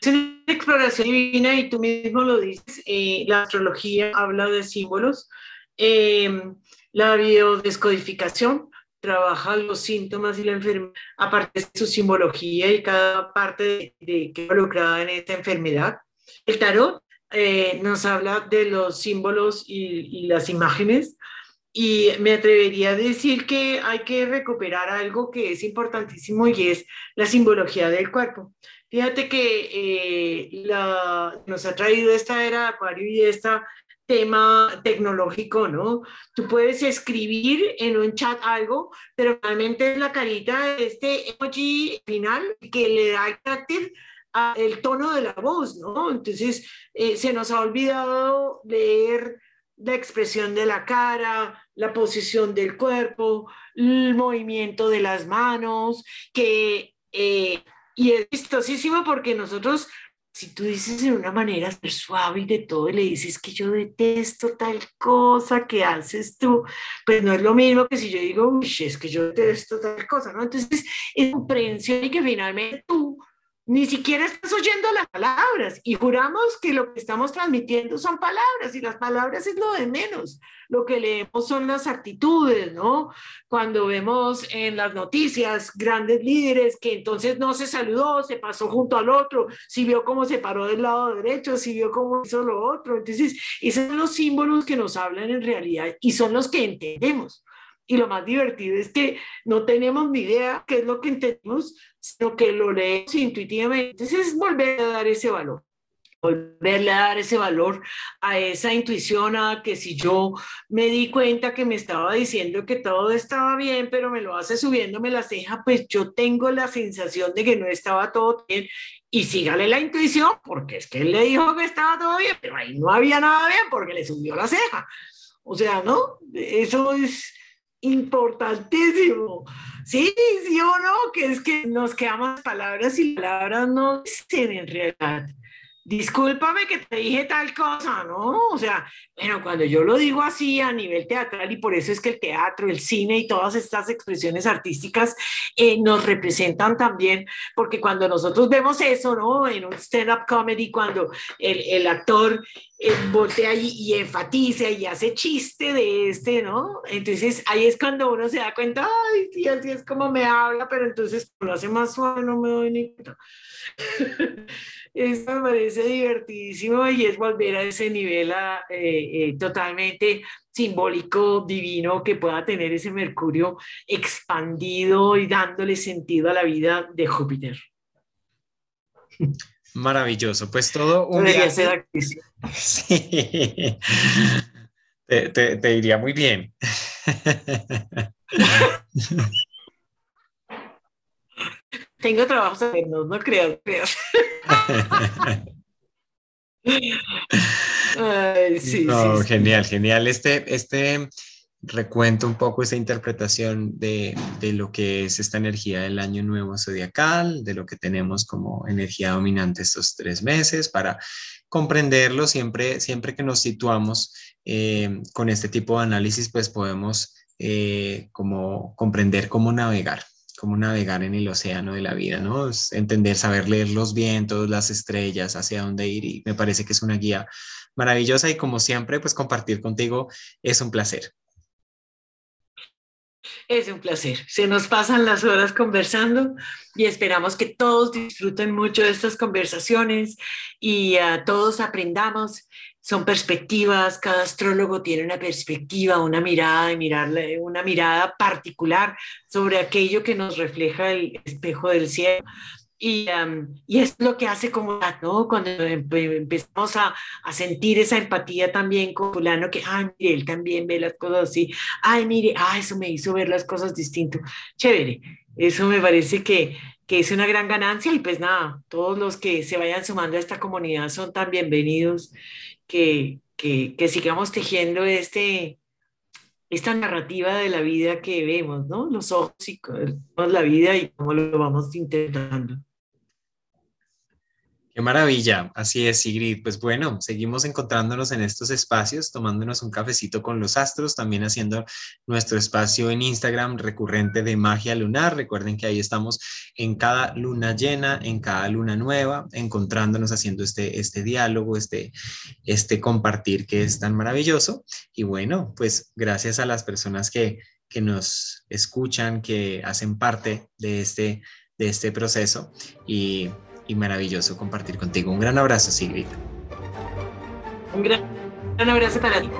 Es una exploración divina y tú mismo lo dices, eh, la astrología habla de símbolos, eh, la biodescodificación trabaja los síntomas y la enfermedad, aparte de su simbología y cada parte de, que involucrada en esta enfermedad. El tarot eh, nos habla de los símbolos y, las imágenes y me atrevería a decir que hay que recuperar algo que es importantísimo y es la simbología del cuerpo. Fíjate que eh, la, nos ha traído esta era Acuario y este tema tecnológico, ¿no? Tú puedes escribir en un chat algo, pero realmente es la carita de este emoji final que le da el carácter el tono de la voz, ¿no? Entonces, eh, se nos ha olvidado leer la expresión de la cara, la posición del cuerpo, el movimiento de las manos, que, eh, y es vistosísimo porque nosotros, si tú dices de una manera suave y de todo, y le dices que yo detesto tal cosa que haces tú, pues no es lo mismo que si yo digo, es que yo detesto tal cosa, ¿no? Entonces, es comprensión y que finalmente tú ni siquiera estás oyendo las palabras y juramos que lo que estamos transmitiendo son palabras y las palabras es lo de menos. Lo que leemos son las actitudes, ¿no? Cuando vemos en las noticias grandes líderes que entonces no se saludó, se pasó junto al otro, si vio cómo se paró del lado derecho, si vio cómo hizo lo otro. Entonces, esos son los símbolos que nos hablan en realidad y son los que entendemos. Y lo más divertido es que no tenemos ni idea qué es lo que entendemos, sino que lo leemos intuitivamente. Entonces es volver a dar ese valor, volverle a dar ese valor a esa intuición, a que si yo me di cuenta que me estaba diciendo que todo estaba bien, pero me lo hace subiéndome la ceja, pues yo tengo la sensación de que no estaba todo bien. Y sígale la intuición, porque es que él le dijo que estaba todo bien, pero ahí no había nada bien porque le subió la ceja. O sea, ¿no? Eso es importantísimo. Sí, sí o no, que es que nos quedamos palabras y palabras no dicen en realidad. Discúlpame que te dije tal cosa, ¿no? O sea, bueno, cuando yo lo digo así a nivel teatral, y por eso es que el teatro, el cine y todas estas expresiones artísticas eh, nos representan también, porque cuando nosotros vemos eso, ¿no? En un stand-up comedy, cuando el, el actor eh, y, enfatiza y hace chiste de este, ¿no? Entonces ahí es cuando uno se da cuenta, ay, sí, así es como me habla, pero entonces lo hace más suave, no me doy ni cuenta. Eso me parece divertidísimo y es volver a ese nivel a, eh, eh, totalmente simbólico, divino, que pueda tener ese Mercurio expandido y dándole sentido a la vida de Júpiter. Maravilloso, pues todo un viaje... Sí. Te, te, te iría muy bien. Tengo trabajos no, no creo, creo. sí, genial, genial. Este, este recuento un poco esa interpretación de, de, lo que es esta energía del año nuevo zodiacal, de lo que tenemos como energía dominante estos tres meses, para comprenderlo siempre, siempre que nos situamos eh, con este tipo de análisis, pues podemos eh, como comprender cómo navegar cómo navegar en el océano de la vida, ¿no? Es entender, saber leer los vientos, las estrellas, hacia dónde ir y me parece que es una guía maravillosa y como siempre, pues compartir contigo es un placer. Es un placer. Se nos pasan las horas conversando y esperamos que todos disfruten mucho de estas conversaciones y todos aprendamos son perspectivas, cada astrólogo tiene una perspectiva, una mirada, de mirarle, una mirada particular sobre aquello que nos refleja el espejo del cielo. Y, y es lo que hace como. Cuando empezamos a, a, sentir esa empatía también con fulano, que, ay, mire, él también ve las cosas así, ay, mire, ah, eso me hizo ver las cosas distinto. Chévere, eso me parece que, que es una gran ganancia y pues nada, todos los que se vayan sumando a esta comunidad son tan bienvenidos que, que, sigamos tejiendo este, esta narrativa de la vida que vemos, ¿no? Los ojos y la vida y cómo lo vamos intentando. Qué maravilla, así es, Sigrid. Pues bueno, seguimos encontrándonos en estos espacios, tomándonos un cafecito con los astros, también haciendo nuestro espacio en Instagram recurrente de magia lunar. Recuerden que ahí estamos en cada luna llena, en cada luna nueva, encontrándonos, haciendo este, este diálogo, este, este compartir que es tan maravilloso. Y bueno, pues gracias a las personas que, que nos escuchan, que hacen parte de este, de este proceso. Y y maravilloso compartir contigo. Un gran abrazo, Sigrid. Un gran, gran abrazo para ti.